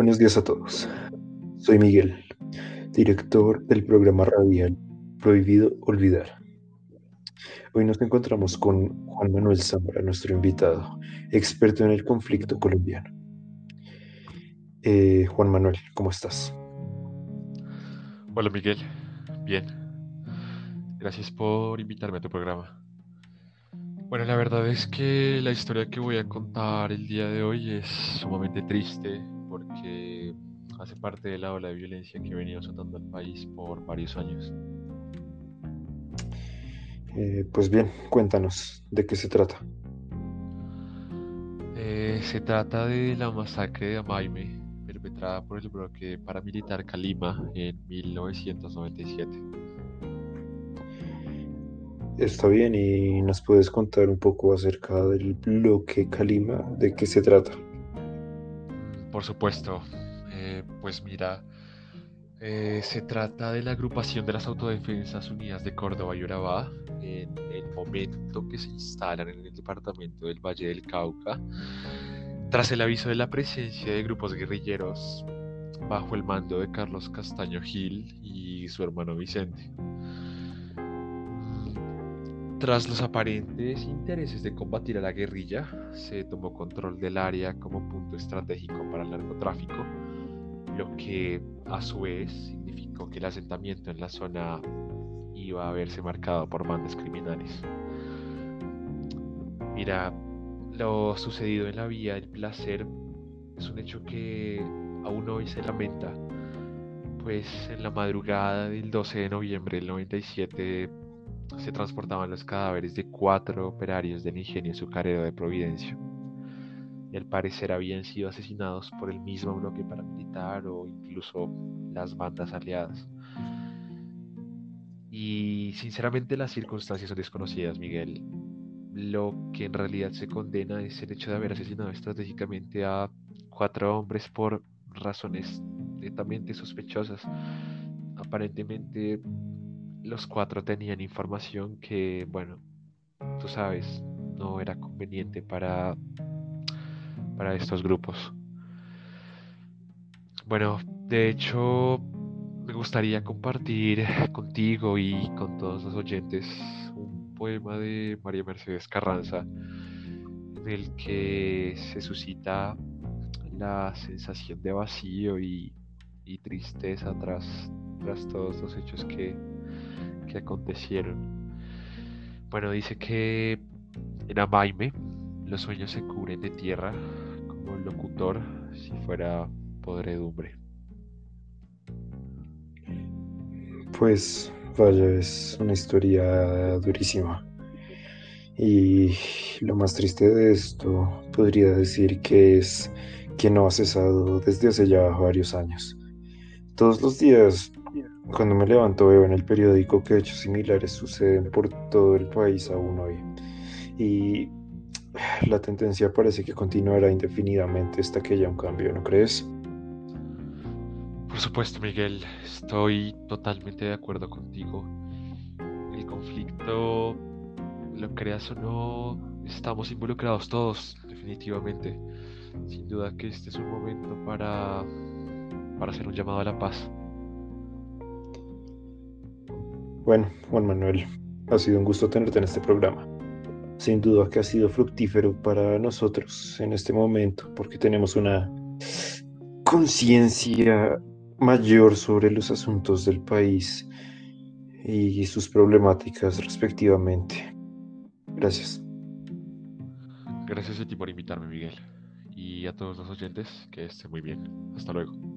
Buenos días a todos. Soy Miguel, director del programa radial Prohibido Olvidar. Hoy nos encontramos con Juan Manuel Zambra, nuestro invitado, experto en el conflicto colombiano. Eh, Juan Manuel, ¿cómo estás? Hola Miguel, bien. Gracias por invitarme a tu programa. Bueno, la verdad es que la historia que voy a contar el día de hoy es sumamente triste porque hace parte de la ola de violencia que ha venido azotando al país por varios años. Eh, pues bien, cuéntanos, ¿de qué se trata? Eh, se trata de la masacre de Amaime, perpetrada por el bloque paramilitar Calima en 1997. Está bien, y nos puedes contar un poco acerca del bloque Calima, de qué se trata. Por supuesto, eh, pues mira, eh, se trata de la agrupación de las Autodefensas Unidas de Córdoba y Urabá en el momento que se instalan en el departamento del Valle del Cauca, tras el aviso de la presencia de grupos guerrilleros bajo el mando de Carlos Castaño Gil y su hermano Vicente. Tras los aparentes intereses de combatir a la guerrilla, se tomó control del área como punto estratégico para el narcotráfico, lo que a su vez significó que el asentamiento en la zona iba a verse marcado por bandas criminales. Mira, lo sucedido en la vía del placer es un hecho que aún hoy se lamenta, pues en la madrugada del 12 de noviembre del 97 se transportaban los cadáveres de cuatro operarios del ingenio azucarero de Providencia. Y al parecer habían sido asesinados por el mismo bloque paramilitar o incluso las bandas aliadas. Y sinceramente las circunstancias son desconocidas, Miguel. Lo que en realidad se condena es el hecho de haber asesinado estratégicamente a cuatro hombres por razones netamente sospechosas. Aparentemente los cuatro tenían información que, bueno, tú sabes, no era conveniente para, para estos grupos. Bueno, de hecho, me gustaría compartir contigo y con todos los oyentes un poema de María Mercedes Carranza en el que se suscita la sensación de vacío y, y tristeza tras, tras todos los hechos que, que acontecieron. Bueno, dice que en Amaime los sueños se cubren de tierra como el locutor si fuera podredumbre. Pues vaya, es una historia durísima. Y lo más triste de esto podría decir que es que no ha cesado desde hace ya varios años. Todos los días cuando me levanto veo en el periódico que hechos similares suceden por todo el país aún hoy. Y la tendencia parece que continuará indefinidamente hasta que haya un cambio, ¿no crees? Por supuesto, Miguel, estoy totalmente de acuerdo contigo. El conflicto, lo creas o no, estamos involucrados todos, definitivamente. Sin duda que este es un momento para, para hacer un llamado a la paz. Bueno, Juan Manuel, ha sido un gusto tenerte en este programa. Sin duda que ha sido fructífero para nosotros en este momento porque tenemos una conciencia mayor sobre los asuntos del país y sus problemáticas respectivamente. Gracias. Gracias a ti por invitarme, Miguel. Y a todos los oyentes, que estén muy bien. Hasta luego.